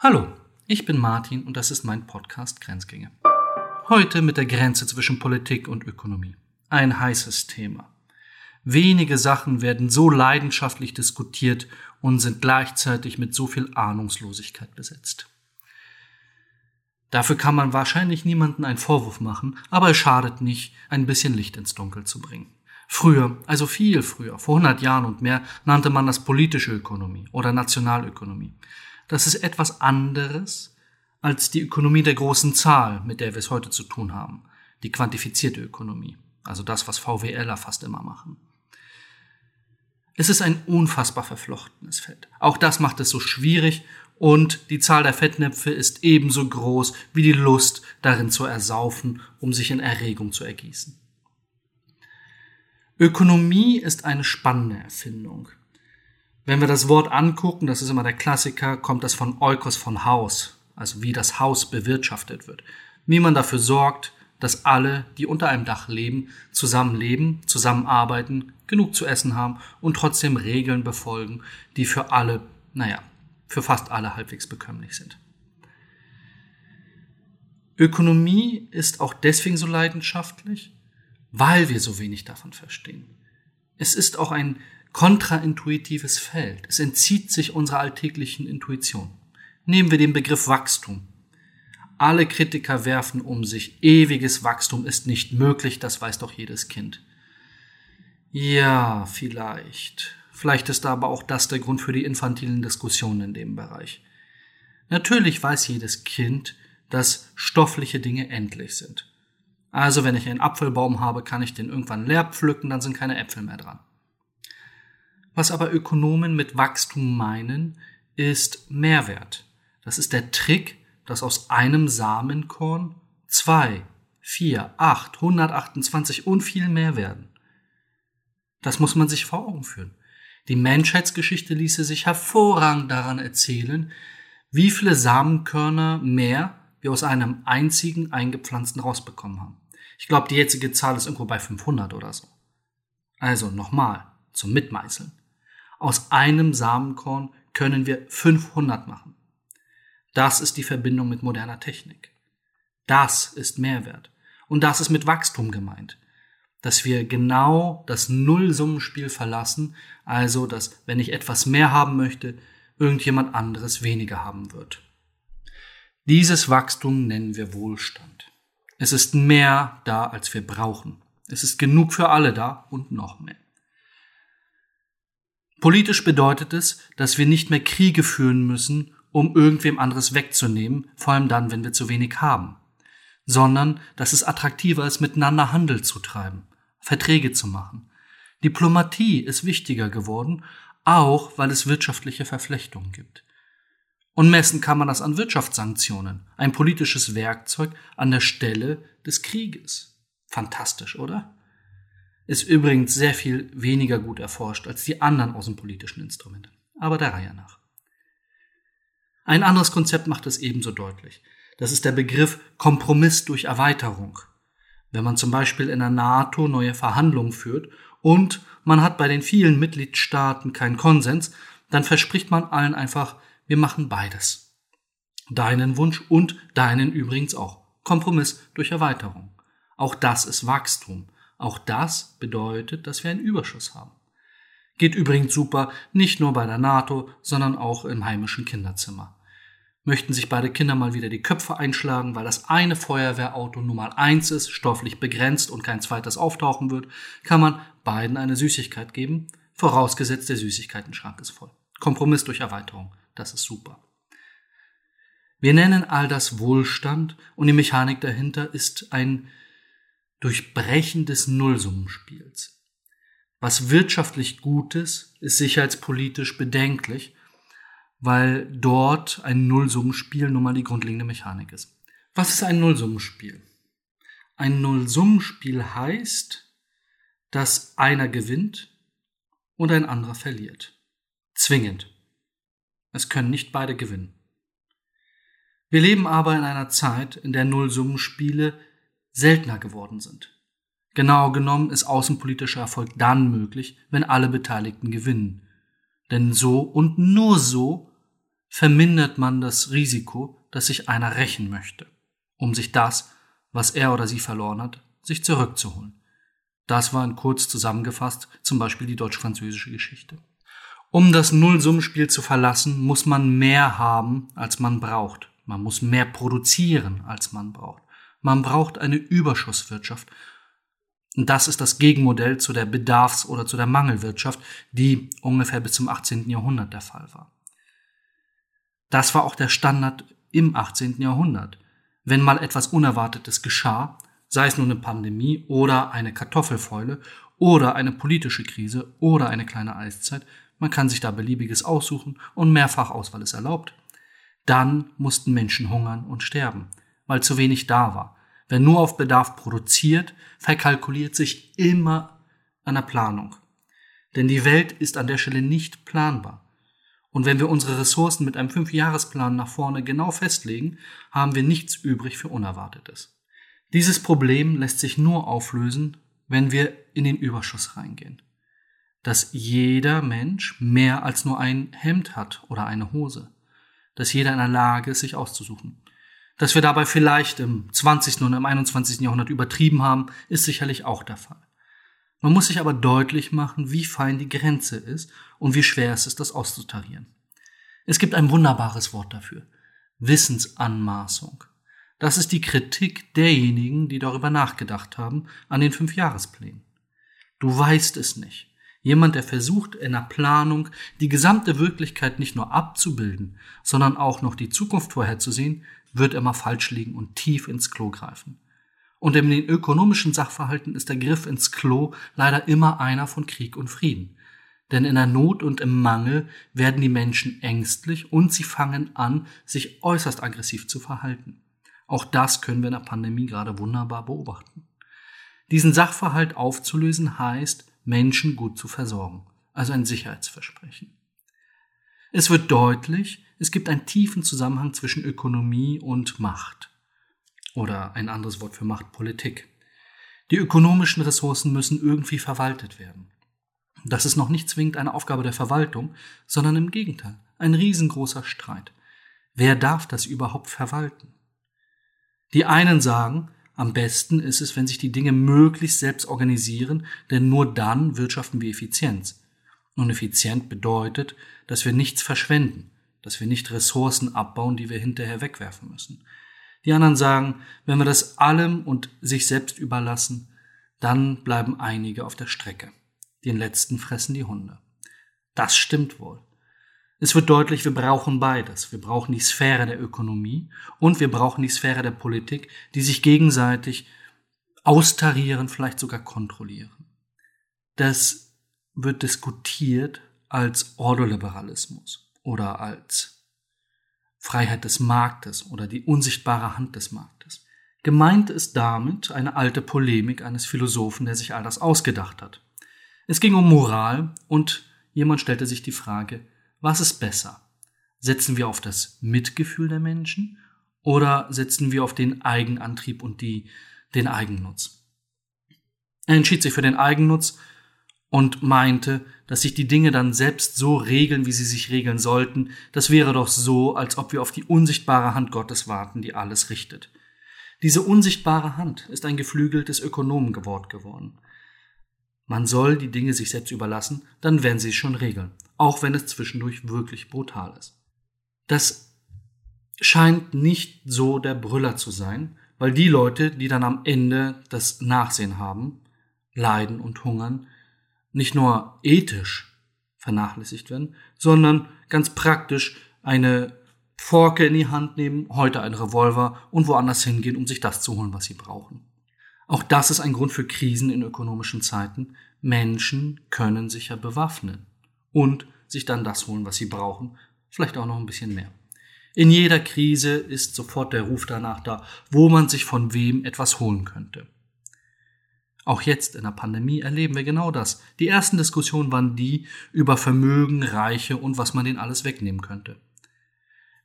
Hallo, ich bin Martin und das ist mein Podcast Grenzgänge. Heute mit der Grenze zwischen Politik und Ökonomie. Ein heißes Thema. Wenige Sachen werden so leidenschaftlich diskutiert und sind gleichzeitig mit so viel Ahnungslosigkeit besetzt. Dafür kann man wahrscheinlich niemanden einen Vorwurf machen, aber es schadet nicht, ein bisschen Licht ins Dunkel zu bringen. Früher, also viel früher, vor 100 Jahren und mehr, nannte man das politische Ökonomie oder Nationalökonomie. Das ist etwas anderes als die Ökonomie der großen Zahl, mit der wir es heute zu tun haben. Die quantifizierte Ökonomie. Also das, was VWLer fast immer machen. Es ist ein unfassbar verflochtenes Feld. Auch das macht es so schwierig und die Zahl der Fettnäpfe ist ebenso groß wie die Lust, darin zu ersaufen, um sich in Erregung zu ergießen. Ökonomie ist eine spannende Erfindung. Wenn wir das Wort angucken, das ist immer der Klassiker, kommt das von Eukos von Haus, also wie das Haus bewirtschaftet wird. Wie man dafür sorgt, dass alle, die unter einem Dach leben, zusammenleben, zusammenarbeiten, genug zu essen haben und trotzdem Regeln befolgen, die für alle, naja, für fast alle halbwegs bekömmlich sind. Ökonomie ist auch deswegen so leidenschaftlich, weil wir so wenig davon verstehen. Es ist auch ein kontraintuitives Feld. Es entzieht sich unserer alltäglichen Intuition. Nehmen wir den Begriff Wachstum. Alle Kritiker werfen um sich, ewiges Wachstum ist nicht möglich, das weiß doch jedes Kind. Ja, vielleicht. Vielleicht ist aber auch das der Grund für die infantilen Diskussionen in dem Bereich. Natürlich weiß jedes Kind, dass stoffliche Dinge endlich sind. Also wenn ich einen Apfelbaum habe, kann ich den irgendwann leer pflücken, dann sind keine Äpfel mehr dran. Was aber Ökonomen mit Wachstum meinen, ist Mehrwert. Das ist der Trick, dass aus einem Samenkorn zwei, vier, acht, 128 und viel mehr werden. Das muss man sich vor Augen führen. Die Menschheitsgeschichte ließe sich hervorragend daran erzählen, wie viele Samenkörner mehr wir aus einem einzigen eingepflanzten rausbekommen haben. Ich glaube, die jetzige Zahl ist irgendwo bei 500 oder so. Also nochmal zum Mitmeißeln. Aus einem Samenkorn können wir 500 machen. Das ist die Verbindung mit moderner Technik. Das ist Mehrwert. Und das ist mit Wachstum gemeint. Dass wir genau das Nullsummenspiel verlassen, also dass, wenn ich etwas mehr haben möchte, irgendjemand anderes weniger haben wird. Dieses Wachstum nennen wir Wohlstand. Es ist mehr da, als wir brauchen. Es ist genug für alle da und noch mehr. Politisch bedeutet es, dass wir nicht mehr Kriege führen müssen, um irgendwem anderes wegzunehmen, vor allem dann, wenn wir zu wenig haben, sondern dass es attraktiver ist, miteinander Handel zu treiben, Verträge zu machen. Diplomatie ist wichtiger geworden, auch weil es wirtschaftliche Verflechtungen gibt. Und messen kann man das an Wirtschaftssanktionen, ein politisches Werkzeug an der Stelle des Krieges. Fantastisch, oder? Ist übrigens sehr viel weniger gut erforscht als die anderen außenpolitischen Instrumente. Aber der Reihe nach. Ein anderes Konzept macht es ebenso deutlich. Das ist der Begriff Kompromiss durch Erweiterung. Wenn man zum Beispiel in der NATO neue Verhandlungen führt und man hat bei den vielen Mitgliedstaaten keinen Konsens, dann verspricht man allen einfach, wir machen beides. Deinen Wunsch und deinen übrigens auch. Kompromiss durch Erweiterung. Auch das ist Wachstum. Auch das bedeutet, dass wir einen Überschuss haben. Geht übrigens super, nicht nur bei der NATO, sondern auch im heimischen Kinderzimmer. Möchten sich beide Kinder mal wieder die Köpfe einschlagen, weil das eine Feuerwehrauto Nummer eins ist, stofflich begrenzt und kein zweites auftauchen wird, kann man beiden eine Süßigkeit geben, vorausgesetzt der Süßigkeitenschrank ist voll. Kompromiss durch Erweiterung, das ist super. Wir nennen all das Wohlstand und die Mechanik dahinter ist ein Durchbrechen des Nullsummenspiels. Was wirtschaftlich Gutes ist sicherheitspolitisch bedenklich, weil dort ein Nullsummenspiel nun mal die grundlegende Mechanik ist. Was ist ein Nullsummenspiel? Ein Nullsummenspiel heißt, dass einer gewinnt und ein anderer verliert. Zwingend. Es können nicht beide gewinnen. Wir leben aber in einer Zeit, in der Nullsummenspiele seltener geworden sind. Genau genommen ist außenpolitischer Erfolg dann möglich, wenn alle Beteiligten gewinnen. Denn so und nur so vermindert man das Risiko, dass sich einer rächen möchte, um sich das, was er oder sie verloren hat, sich zurückzuholen. Das war in kurz zusammengefasst zum Beispiel die deutsch-französische Geschichte. Um das Nullsummenspiel zu verlassen, muss man mehr haben, als man braucht. Man muss mehr produzieren, als man braucht. Man braucht eine Überschusswirtschaft. Und das ist das Gegenmodell zu der Bedarfs- oder zu der Mangelwirtschaft, die ungefähr bis zum 18. Jahrhundert der Fall war. Das war auch der Standard im 18. Jahrhundert. Wenn mal etwas Unerwartetes geschah, sei es nun eine Pandemie oder eine Kartoffelfäule oder eine politische Krise oder eine kleine Eiszeit, man kann sich da beliebiges aussuchen und Mehrfachauswahl ist erlaubt, dann mussten Menschen hungern und sterben, weil zu wenig da war. Wer nur auf Bedarf produziert, verkalkuliert sich immer an der Planung. Denn die Welt ist an der Stelle nicht planbar. Und wenn wir unsere Ressourcen mit einem Fünfjahresplan nach vorne genau festlegen, haben wir nichts übrig für Unerwartetes. Dieses Problem lässt sich nur auflösen, wenn wir in den Überschuss reingehen. Dass jeder Mensch mehr als nur ein Hemd hat oder eine Hose. Dass jeder in der Lage ist, sich auszusuchen. Dass wir dabei vielleicht im 20. und im 21. Jahrhundert übertrieben haben, ist sicherlich auch der Fall. Man muss sich aber deutlich machen, wie fein die Grenze ist und wie schwer es ist, das auszutarieren. Es gibt ein wunderbares Wort dafür. Wissensanmaßung. Das ist die Kritik derjenigen, die darüber nachgedacht haben, an den Fünfjahresplänen. Du weißt es nicht. Jemand, der versucht, in der Planung die gesamte Wirklichkeit nicht nur abzubilden, sondern auch noch die Zukunft vorherzusehen, wird immer falsch liegen und tief ins Klo greifen. Und in den ökonomischen Sachverhalten ist der Griff ins Klo leider immer einer von Krieg und Frieden. Denn in der Not und im Mangel werden die Menschen ängstlich und sie fangen an, sich äußerst aggressiv zu verhalten. Auch das können wir in der Pandemie gerade wunderbar beobachten. Diesen Sachverhalt aufzulösen heißt, Menschen gut zu versorgen, also ein Sicherheitsversprechen. Es wird deutlich, es gibt einen tiefen Zusammenhang zwischen Ökonomie und Macht. Oder ein anderes Wort für Macht, Politik. Die ökonomischen Ressourcen müssen irgendwie verwaltet werden. Das ist noch nicht zwingend eine Aufgabe der Verwaltung, sondern im Gegenteil, ein riesengroßer Streit. Wer darf das überhaupt verwalten? Die einen sagen, am besten ist es, wenn sich die Dinge möglichst selbst organisieren, denn nur dann wirtschaften wir Effizienz. Und effizient bedeutet, dass wir nichts verschwenden, dass wir nicht Ressourcen abbauen, die wir hinterher wegwerfen müssen. Die anderen sagen, wenn wir das allem und sich selbst überlassen, dann bleiben einige auf der Strecke. Den letzten fressen die Hunde. Das stimmt wohl. Es wird deutlich, wir brauchen beides. Wir brauchen die Sphäre der Ökonomie und wir brauchen die Sphäre der Politik, die sich gegenseitig austarieren, vielleicht sogar kontrollieren. Das wird diskutiert als Ordoliberalismus oder als Freiheit des Marktes oder die unsichtbare Hand des Marktes. Gemeint ist damit eine alte Polemik eines Philosophen, der sich all das ausgedacht hat. Es ging um Moral und jemand stellte sich die Frage, was ist besser? Setzen wir auf das Mitgefühl der Menschen oder setzen wir auf den Eigenantrieb und die, den Eigennutz? Er entschied sich für den Eigennutz und meinte, dass sich die Dinge dann selbst so regeln, wie sie sich regeln sollten. Das wäre doch so, als ob wir auf die unsichtbare Hand Gottes warten, die alles richtet. Diese unsichtbare Hand ist ein geflügeltes Ökonomengewort geworden. Man soll die Dinge sich selbst überlassen, dann werden sie es schon regeln, auch wenn es zwischendurch wirklich brutal ist. Das scheint nicht so der Brüller zu sein, weil die Leute, die dann am Ende das Nachsehen haben, leiden und hungern, nicht nur ethisch vernachlässigt werden, sondern ganz praktisch eine Forke in die Hand nehmen, heute ein Revolver und woanders hingehen, um sich das zu holen, was sie brauchen. Auch das ist ein Grund für Krisen in ökonomischen Zeiten. Menschen können sich ja bewaffnen und sich dann das holen, was sie brauchen, vielleicht auch noch ein bisschen mehr. In jeder Krise ist sofort der Ruf danach da, wo man sich von wem etwas holen könnte. Auch jetzt in der Pandemie erleben wir genau das. Die ersten Diskussionen waren die über Vermögen, Reiche und was man denen alles wegnehmen könnte.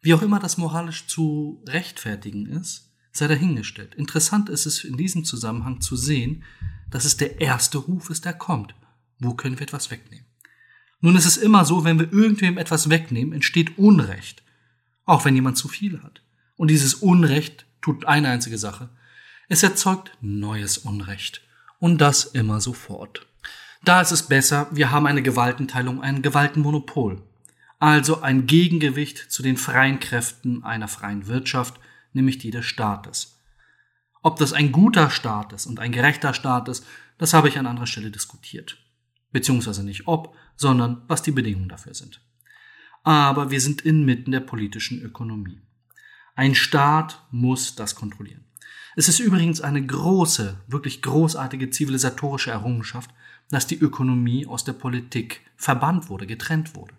Wie auch immer das moralisch zu rechtfertigen ist, sei dahingestellt. Interessant ist es in diesem Zusammenhang zu sehen, dass es der erste Ruf ist, der kommt. Wo können wir etwas wegnehmen? Nun ist es immer so, wenn wir irgendwem etwas wegnehmen, entsteht Unrecht. auch wenn jemand zu viel hat. Und dieses Unrecht tut eine einzige Sache. Es erzeugt neues Unrecht. Und das immer sofort. Da ist es besser, wir haben eine Gewaltenteilung, ein Gewaltenmonopol. Also ein Gegengewicht zu den freien Kräften einer freien Wirtschaft, nämlich die des Staates. Ob das ein guter Staat ist und ein gerechter Staat ist, das habe ich an anderer Stelle diskutiert. Beziehungsweise nicht ob, sondern was die Bedingungen dafür sind. Aber wir sind inmitten der politischen Ökonomie. Ein Staat muss das kontrollieren. Es ist übrigens eine große, wirklich großartige zivilisatorische Errungenschaft, dass die Ökonomie aus der Politik verbannt wurde, getrennt wurde.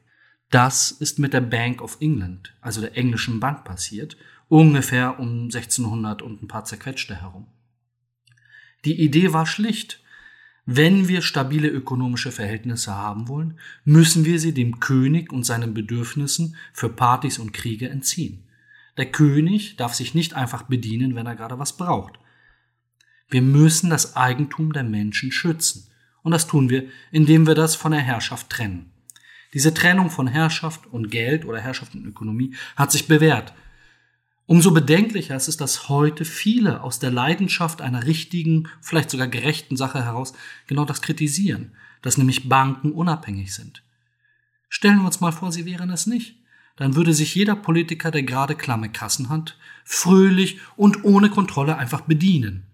Das ist mit der Bank of England, also der englischen Bank, passiert, ungefähr um 1600 und ein paar zerquetschte herum. Die Idee war schlicht. Wenn wir stabile ökonomische Verhältnisse haben wollen, müssen wir sie dem König und seinen Bedürfnissen für Partys und Kriege entziehen. Der König darf sich nicht einfach bedienen, wenn er gerade was braucht. Wir müssen das Eigentum der Menschen schützen. Und das tun wir, indem wir das von der Herrschaft trennen. Diese Trennung von Herrschaft und Geld oder Herrschaft und Ökonomie hat sich bewährt. Umso bedenklicher ist es, dass heute viele aus der Leidenschaft einer richtigen, vielleicht sogar gerechten Sache heraus genau das kritisieren, dass nämlich Banken unabhängig sind. Stellen wir uns mal vor, sie wären es nicht. Dann würde sich jeder Politiker, der gerade klamme Kassen hat, fröhlich und ohne Kontrolle einfach bedienen.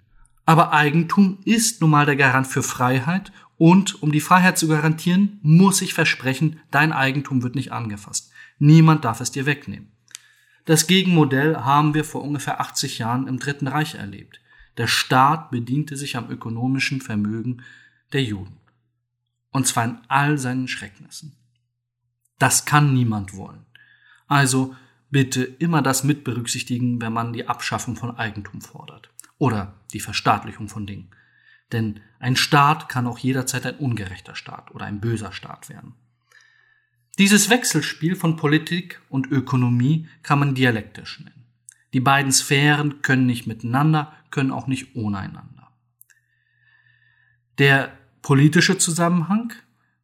Aber Eigentum ist nun mal der Garant für Freiheit und um die Freiheit zu garantieren, muss ich versprechen, dein Eigentum wird nicht angefasst. Niemand darf es dir wegnehmen. Das Gegenmodell haben wir vor ungefähr 80 Jahren im Dritten Reich erlebt. Der Staat bediente sich am ökonomischen Vermögen der Juden. Und zwar in all seinen Schrecknissen. Das kann niemand wollen. Also bitte immer das mit berücksichtigen, wenn man die Abschaffung von Eigentum fordert oder die Verstaatlichung von Dingen. Denn ein Staat kann auch jederzeit ein ungerechter Staat oder ein böser Staat werden. Dieses Wechselspiel von Politik und Ökonomie kann man dialektisch nennen. Die beiden Sphären können nicht miteinander, können auch nicht ohne einander. Der politische Zusammenhang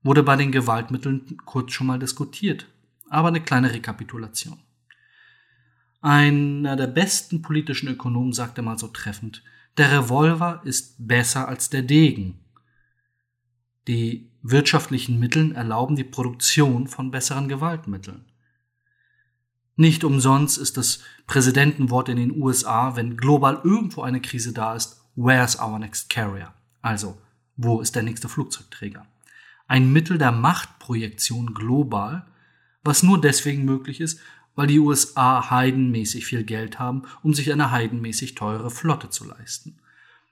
wurde bei den Gewaltmitteln kurz schon mal diskutiert, aber eine kleine Rekapitulation. Einer der besten politischen Ökonomen sagte mal so treffend, der Revolver ist besser als der Degen. Die wirtschaftlichen Mitteln erlauben die Produktion von besseren Gewaltmitteln. Nicht umsonst ist das Präsidentenwort in den USA, wenn global irgendwo eine Krise da ist, where's our next carrier? Also, wo ist der nächste Flugzeugträger? Ein Mittel der Machtprojektion global, was nur deswegen möglich ist, weil die USA heidenmäßig viel Geld haben, um sich eine heidenmäßig teure Flotte zu leisten.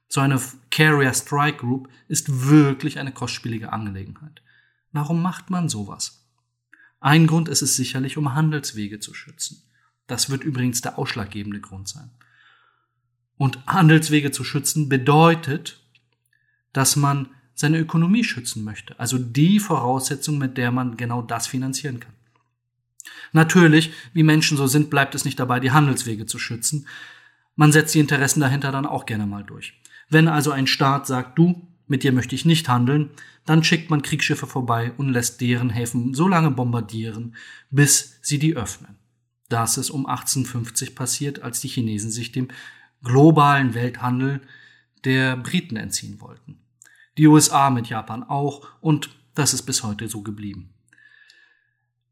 So eine Carrier Strike Group ist wirklich eine kostspielige Angelegenheit. Warum macht man sowas? Ein Grund ist es sicherlich, um Handelswege zu schützen. Das wird übrigens der ausschlaggebende Grund sein. Und Handelswege zu schützen bedeutet, dass man seine Ökonomie schützen möchte. Also die Voraussetzung, mit der man genau das finanzieren kann. Natürlich, wie Menschen so sind, bleibt es nicht dabei, die Handelswege zu schützen. Man setzt die Interessen dahinter dann auch gerne mal durch. Wenn also ein Staat sagt, du, mit dir möchte ich nicht handeln, dann schickt man Kriegsschiffe vorbei und lässt deren Häfen so lange bombardieren, bis sie die öffnen. Das ist um 1850 passiert, als die Chinesen sich dem globalen Welthandel der Briten entziehen wollten. Die USA mit Japan auch und das ist bis heute so geblieben.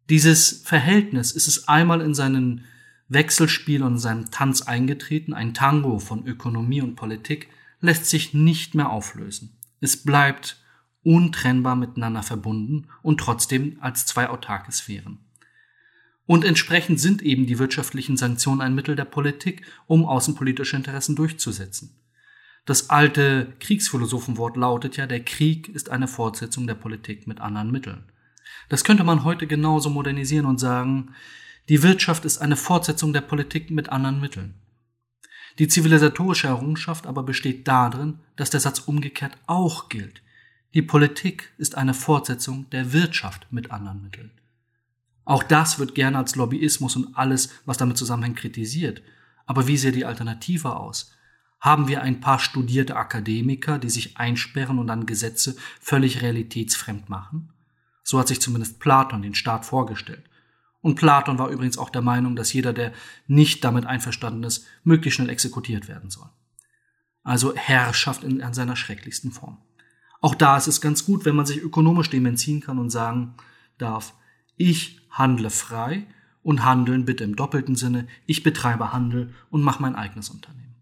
Dieses Verhältnis ist es einmal in seinen Wechselspiel und in seinem Tanz eingetreten, ein Tango von Ökonomie und Politik, lässt sich nicht mehr auflösen. Es bleibt untrennbar miteinander verbunden und trotzdem als zwei autarke Sphären. Und entsprechend sind eben die wirtschaftlichen Sanktionen ein Mittel der Politik, um außenpolitische Interessen durchzusetzen. Das alte Kriegsphilosophenwort lautet ja, der Krieg ist eine Fortsetzung der Politik mit anderen Mitteln. Das könnte man heute genauso modernisieren und sagen, die Wirtschaft ist eine Fortsetzung der Politik mit anderen Mitteln. Die zivilisatorische Errungenschaft aber besteht darin, dass der Satz umgekehrt auch gilt. Die Politik ist eine Fortsetzung der Wirtschaft mit anderen Mitteln. Auch das wird gerne als Lobbyismus und alles, was damit zusammenhängt, kritisiert. Aber wie sähe die Alternative aus? Haben wir ein paar studierte Akademiker, die sich einsperren und dann Gesetze völlig realitätsfremd machen? So hat sich zumindest Platon den Staat vorgestellt. Und Platon war übrigens auch der Meinung, dass jeder, der nicht damit einverstanden ist, möglichst schnell exekutiert werden soll. Also Herrschaft in, in seiner schrecklichsten Form. Auch da ist es ganz gut, wenn man sich ökonomisch dem entziehen kann und sagen darf, ich handle frei und handeln bitte im doppelten Sinne, ich betreibe Handel und mache mein eigenes Unternehmen.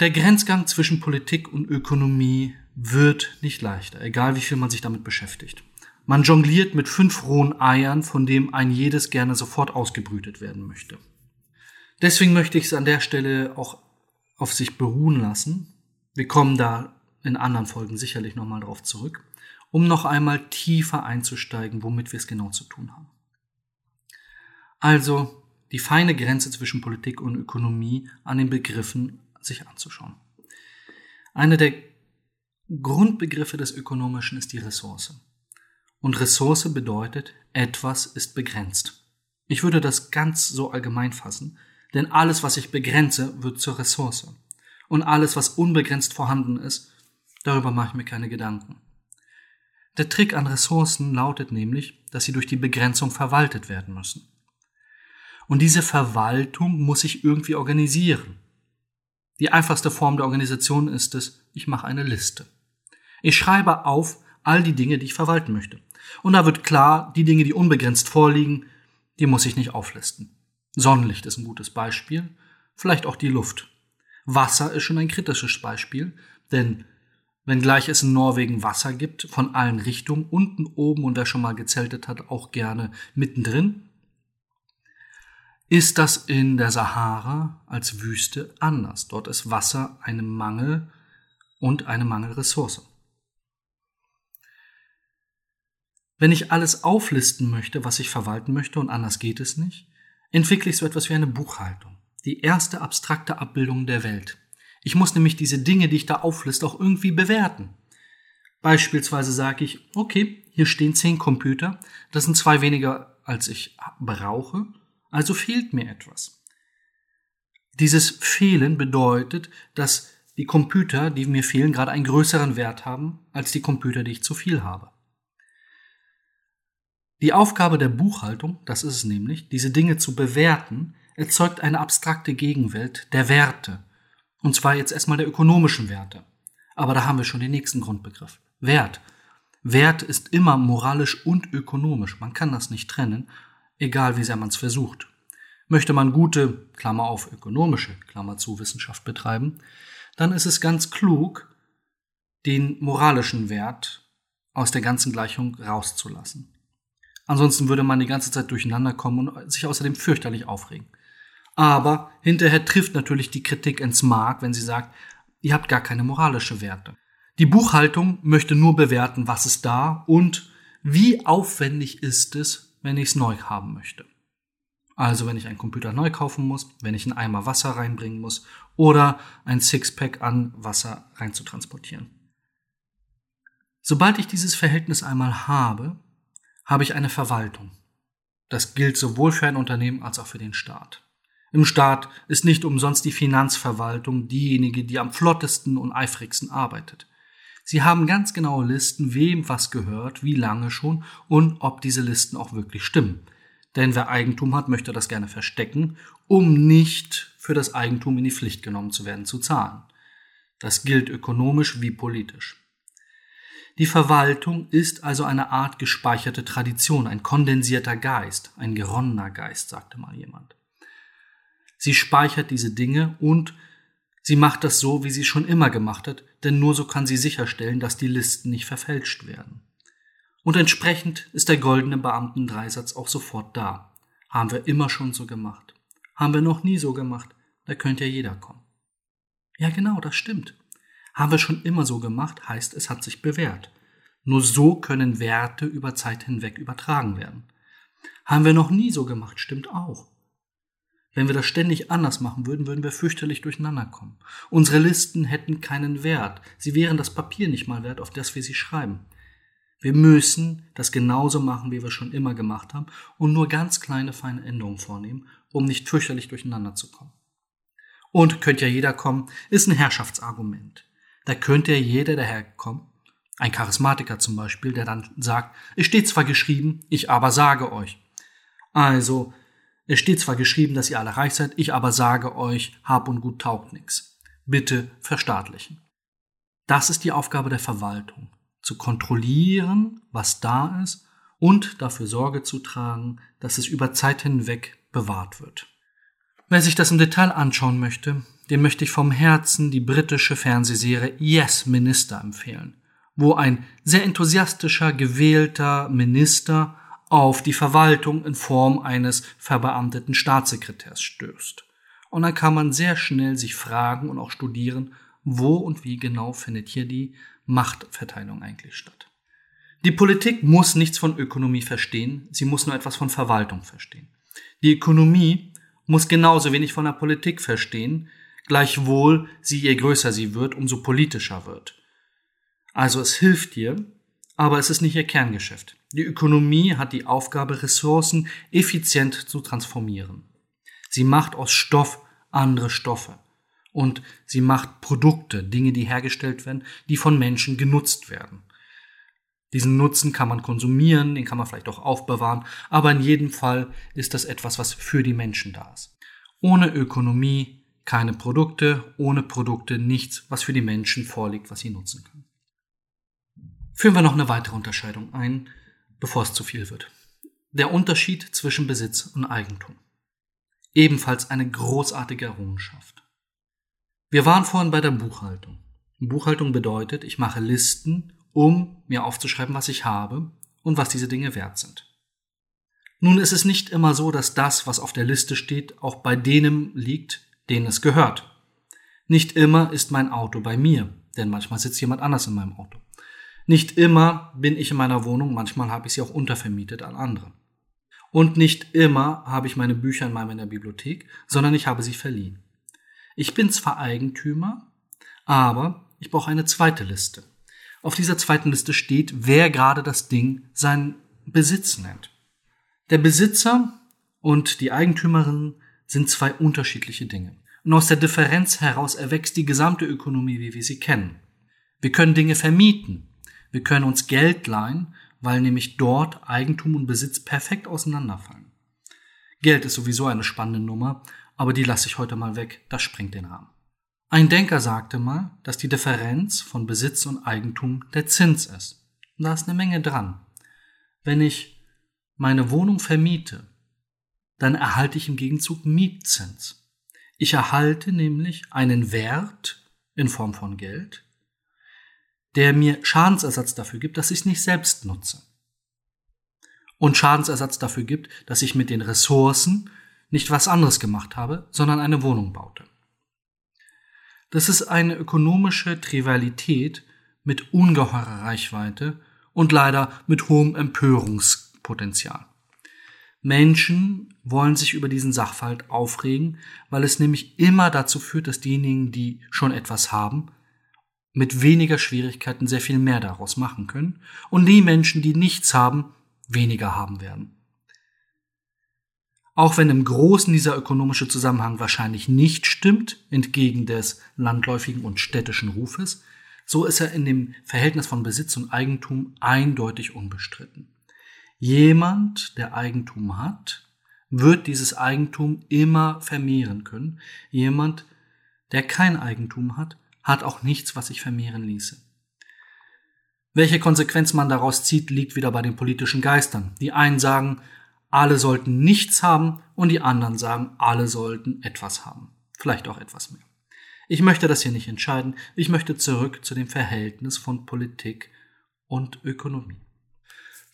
Der Grenzgang zwischen Politik und Ökonomie wird nicht leichter, egal wie viel man sich damit beschäftigt. Man jongliert mit fünf rohen Eiern, von dem ein jedes gerne sofort ausgebrütet werden möchte. Deswegen möchte ich es an der Stelle auch auf sich beruhen lassen. Wir kommen da in anderen Folgen sicherlich nochmal drauf zurück, um noch einmal tiefer einzusteigen, womit wir es genau zu tun haben. Also die feine Grenze zwischen Politik und Ökonomie an den Begriffen sich anzuschauen. Eine der Grundbegriffe des Ökonomischen ist die Ressource. Und Ressource bedeutet, etwas ist begrenzt. Ich würde das ganz so allgemein fassen, denn alles, was ich begrenze, wird zur Ressource. Und alles, was unbegrenzt vorhanden ist, darüber mache ich mir keine Gedanken. Der Trick an Ressourcen lautet nämlich, dass sie durch die Begrenzung verwaltet werden müssen. Und diese Verwaltung muss ich irgendwie organisieren. Die einfachste Form der Organisation ist es, ich mache eine Liste. Ich schreibe auf all die Dinge, die ich verwalten möchte. Und da wird klar, die Dinge, die unbegrenzt vorliegen, die muss ich nicht auflisten. Sonnenlicht ist ein gutes Beispiel, vielleicht auch die Luft. Wasser ist schon ein kritisches Beispiel, denn wenngleich es in Norwegen Wasser gibt, von allen Richtungen, unten, oben und wer schon mal gezeltet hat, auch gerne mittendrin, ist das in der Sahara als Wüste anders. Dort ist Wasser eine Mangel und eine Mangelressource. Wenn ich alles auflisten möchte, was ich verwalten möchte, und anders geht es nicht, entwickle ich so etwas wie eine Buchhaltung. Die erste abstrakte Abbildung der Welt. Ich muss nämlich diese Dinge, die ich da aufliste, auch irgendwie bewerten. Beispielsweise sage ich, okay, hier stehen zehn Computer, das sind zwei weniger, als ich brauche, also fehlt mir etwas. Dieses Fehlen bedeutet, dass die Computer, die mir fehlen, gerade einen größeren Wert haben als die Computer, die ich zu viel habe. Die Aufgabe der Buchhaltung, das ist es nämlich, diese Dinge zu bewerten, erzeugt eine abstrakte Gegenwelt der Werte. Und zwar jetzt erstmal der ökonomischen Werte. Aber da haben wir schon den nächsten Grundbegriff. Wert. Wert ist immer moralisch und ökonomisch. Man kann das nicht trennen, egal wie sehr man es versucht. Möchte man gute, Klammer auf, ökonomische, Klammer zu, Wissenschaft betreiben, dann ist es ganz klug, den moralischen Wert aus der ganzen Gleichung rauszulassen. Ansonsten würde man die ganze Zeit durcheinander kommen und sich außerdem fürchterlich aufregen. Aber hinterher trifft natürlich die Kritik ins Mark, wenn sie sagt, ihr habt gar keine moralische Werte. Die Buchhaltung möchte nur bewerten, was ist da und wie aufwendig ist es, wenn ich es neu haben möchte. Also wenn ich einen Computer neu kaufen muss, wenn ich einen Eimer Wasser reinbringen muss oder ein Sixpack an Wasser reinzutransportieren. Sobald ich dieses Verhältnis einmal habe, habe ich eine Verwaltung. Das gilt sowohl für ein Unternehmen als auch für den Staat. Im Staat ist nicht umsonst die Finanzverwaltung diejenige, die am flottesten und eifrigsten arbeitet. Sie haben ganz genaue Listen, wem was gehört, wie lange schon und ob diese Listen auch wirklich stimmen. Denn wer Eigentum hat, möchte das gerne verstecken, um nicht für das Eigentum in die Pflicht genommen zu werden, zu zahlen. Das gilt ökonomisch wie politisch. Die Verwaltung ist also eine Art gespeicherte Tradition, ein kondensierter Geist, ein geronnener Geist, sagte mal jemand. Sie speichert diese Dinge und sie macht das so, wie sie schon immer gemacht hat, denn nur so kann sie sicherstellen, dass die Listen nicht verfälscht werden. Und entsprechend ist der goldene Beamtendreisatz auch sofort da. Haben wir immer schon so gemacht. Haben wir noch nie so gemacht. Da könnte ja jeder kommen. Ja, genau, das stimmt. Haben wir schon immer so gemacht, heißt es hat sich bewährt. Nur so können Werte über Zeit hinweg übertragen werden. Haben wir noch nie so gemacht, stimmt auch. Wenn wir das ständig anders machen würden, würden wir fürchterlich durcheinander kommen. Unsere Listen hätten keinen Wert. Sie wären das Papier nicht mal wert, auf das wir sie schreiben. Wir müssen das genauso machen, wie wir schon immer gemacht haben und nur ganz kleine, feine Änderungen vornehmen, um nicht fürchterlich durcheinander zu kommen. Und könnte ja jeder kommen, ist ein Herrschaftsargument. Da könnte ja jeder daherkommen, ein Charismatiker zum Beispiel, der dann sagt, es steht zwar geschrieben, ich aber sage euch. Also, es steht zwar geschrieben, dass ihr alle reich seid, ich aber sage euch, Hab und Gut taugt nichts. Bitte verstaatlichen. Das ist die Aufgabe der Verwaltung, zu kontrollieren, was da ist und dafür Sorge zu tragen, dass es über Zeit hinweg bewahrt wird. Wer sich das im Detail anschauen möchte, dem möchte ich vom Herzen die britische Fernsehserie Yes Minister empfehlen, wo ein sehr enthusiastischer, gewählter Minister auf die Verwaltung in Form eines verbeamteten Staatssekretärs stößt. Und dann kann man sehr schnell sich fragen und auch studieren, wo und wie genau findet hier die Machtverteilung eigentlich statt. Die Politik muss nichts von Ökonomie verstehen, sie muss nur etwas von Verwaltung verstehen. Die Ökonomie muss genauso wenig von der Politik verstehen, gleichwohl sie je größer sie wird, umso politischer wird. Also es hilft ihr, aber es ist nicht ihr Kerngeschäft. Die Ökonomie hat die Aufgabe, Ressourcen effizient zu transformieren. Sie macht aus Stoff andere Stoffe. Und sie macht Produkte, Dinge, die hergestellt werden, die von Menschen genutzt werden. Diesen Nutzen kann man konsumieren, den kann man vielleicht auch aufbewahren, aber in jedem Fall ist das etwas, was für die Menschen da ist. Ohne Ökonomie keine Produkte, ohne Produkte nichts, was für die Menschen vorliegt, was sie nutzen können. Führen wir noch eine weitere Unterscheidung ein, bevor es zu viel wird. Der Unterschied zwischen Besitz und Eigentum. Ebenfalls eine großartige Errungenschaft. Wir waren vorhin bei der Buchhaltung. Buchhaltung bedeutet, ich mache Listen, um mir aufzuschreiben, was ich habe und was diese Dinge wert sind. Nun ist es nicht immer so, dass das, was auf der Liste steht, auch bei denen liegt, denen es gehört. Nicht immer ist mein Auto bei mir, denn manchmal sitzt jemand anders in meinem Auto. Nicht immer bin ich in meiner Wohnung, manchmal habe ich sie auch untervermietet an andere. Und nicht immer habe ich meine Bücher in meiner Bibliothek, sondern ich habe sie verliehen. Ich bin zwar Eigentümer, aber ich brauche eine zweite Liste. Auf dieser zweiten Liste steht, wer gerade das Ding seinen Besitz nennt. Der Besitzer und die Eigentümerin sind zwei unterschiedliche Dinge. Und aus der Differenz heraus erwächst die gesamte Ökonomie, wie wir sie kennen. Wir können Dinge vermieten, wir können uns Geld leihen, weil nämlich dort Eigentum und Besitz perfekt auseinanderfallen. Geld ist sowieso eine spannende Nummer, aber die lasse ich heute mal weg, das sprengt den Rahmen. Ein Denker sagte mal, dass die Differenz von Besitz und Eigentum der Zins ist. Und da ist eine Menge dran. Wenn ich meine Wohnung vermiete, dann erhalte ich im Gegenzug Mietzins. Ich erhalte nämlich einen Wert in Form von Geld, der mir Schadensersatz dafür gibt, dass ich es nicht selbst nutze. Und Schadensersatz dafür gibt, dass ich mit den Ressourcen nicht was anderes gemacht habe, sondern eine Wohnung baute. Das ist eine ökonomische Trivialität mit ungeheurer Reichweite und leider mit hohem Empörungspotenzial. Menschen wollen sich über diesen Sachverhalt aufregen, weil es nämlich immer dazu führt, dass diejenigen, die schon etwas haben, mit weniger Schwierigkeiten sehr viel mehr daraus machen können und die Menschen, die nichts haben, weniger haben werden. Auch wenn im Großen dieser ökonomische Zusammenhang wahrscheinlich nicht stimmt, entgegen des landläufigen und städtischen Rufes, so ist er in dem Verhältnis von Besitz und Eigentum eindeutig unbestritten. Jemand, der Eigentum hat, wird dieses Eigentum immer vermehren können. Jemand, der kein Eigentum hat, hat auch nichts, was sich vermehren ließe. Welche Konsequenz man daraus zieht, liegt wieder bei den politischen Geistern. Die einen sagen, alle sollten nichts haben und die anderen sagen, alle sollten etwas haben. Vielleicht auch etwas mehr. Ich möchte das hier nicht entscheiden. Ich möchte zurück zu dem Verhältnis von Politik und Ökonomie.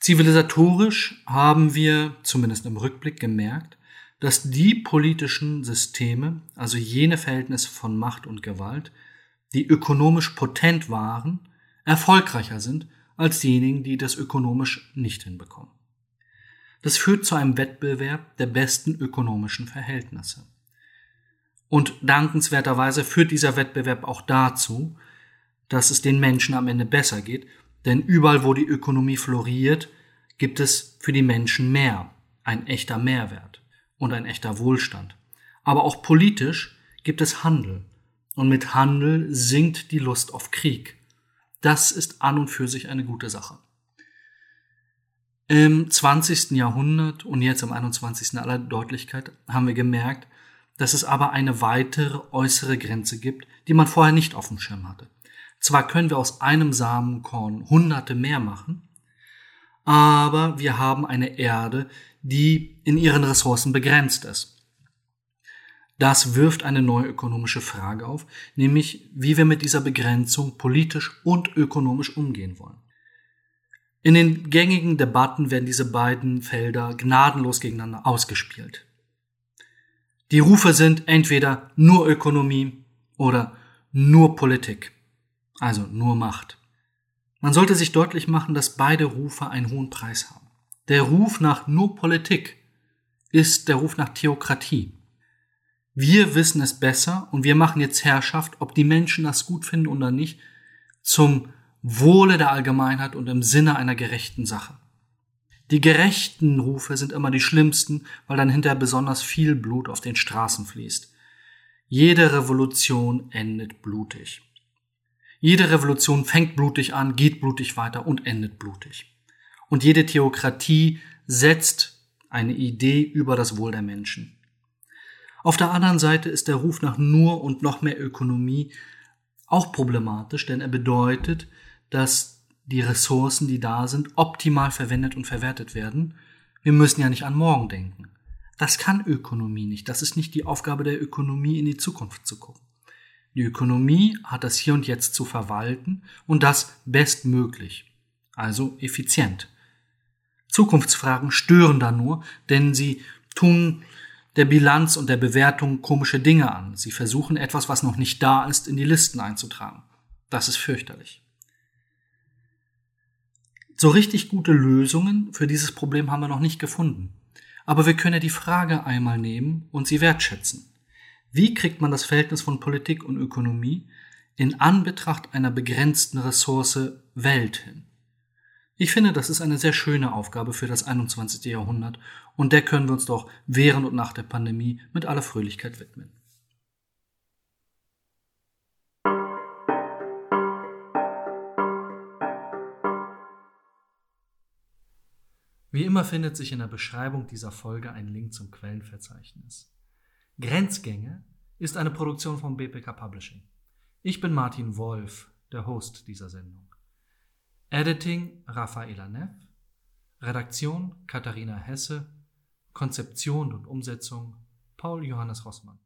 Zivilisatorisch haben wir, zumindest im Rückblick, gemerkt, dass die politischen Systeme, also jene Verhältnisse von Macht und Gewalt, die ökonomisch potent waren, erfolgreicher sind als diejenigen, die das ökonomisch nicht hinbekommen. Das führt zu einem Wettbewerb der besten ökonomischen Verhältnisse. Und dankenswerterweise führt dieser Wettbewerb auch dazu, dass es den Menschen am Ende besser geht, denn überall, wo die Ökonomie floriert, gibt es für die Menschen mehr, ein echter Mehrwert und ein echter Wohlstand. Aber auch politisch gibt es Handel und mit Handel sinkt die Lust auf Krieg. Das ist an und für sich eine gute Sache. Im 20. Jahrhundert und jetzt im 21. in aller Deutlichkeit haben wir gemerkt, dass es aber eine weitere äußere Grenze gibt, die man vorher nicht auf dem Schirm hatte. Zwar können wir aus einem Samenkorn hunderte mehr machen, aber wir haben eine Erde, die in ihren Ressourcen begrenzt ist. Das wirft eine neue ökonomische Frage auf, nämlich wie wir mit dieser Begrenzung politisch und ökonomisch umgehen wollen. In den gängigen Debatten werden diese beiden Felder gnadenlos gegeneinander ausgespielt. Die Rufe sind entweder nur Ökonomie oder nur Politik, also nur Macht. Man sollte sich deutlich machen, dass beide Rufe einen hohen Preis haben. Der Ruf nach nur Politik ist der Ruf nach Theokratie. Wir wissen es besser und wir machen jetzt Herrschaft, ob die Menschen das gut finden oder nicht, zum Wohle der Allgemeinheit und im Sinne einer gerechten Sache. Die gerechten Rufe sind immer die schlimmsten, weil dann hinterher besonders viel Blut auf den Straßen fließt. Jede Revolution endet blutig. Jede Revolution fängt blutig an, geht blutig weiter und endet blutig. Und jede Theokratie setzt eine Idee über das Wohl der Menschen. Auf der anderen Seite ist der Ruf nach nur und noch mehr Ökonomie auch problematisch, denn er bedeutet, dass die Ressourcen, die da sind, optimal verwendet und verwertet werden. Wir müssen ja nicht an morgen denken. Das kann Ökonomie nicht. Das ist nicht die Aufgabe der Ökonomie, in die Zukunft zu gucken. Die Ökonomie hat das Hier und Jetzt zu verwalten und das bestmöglich, also effizient. Zukunftsfragen stören da nur, denn sie tun der Bilanz und der Bewertung komische Dinge an. Sie versuchen etwas, was noch nicht da ist, in die Listen einzutragen. Das ist fürchterlich. So richtig gute Lösungen für dieses Problem haben wir noch nicht gefunden. Aber wir können ja die Frage einmal nehmen und sie wertschätzen. Wie kriegt man das Verhältnis von Politik und Ökonomie in Anbetracht einer begrenzten Ressource Welt hin? Ich finde, das ist eine sehr schöne Aufgabe für das 21. Jahrhundert und der können wir uns doch während und nach der Pandemie mit aller Fröhlichkeit widmen. Wie immer findet sich in der Beschreibung dieser Folge ein Link zum Quellenverzeichnis. Grenzgänge ist eine Produktion von BPK Publishing. Ich bin Martin Wolf, der Host dieser Sendung. Editing Rafaela Neff, Redaktion Katharina Hesse, Konzeption und Umsetzung Paul Johannes Rossmann.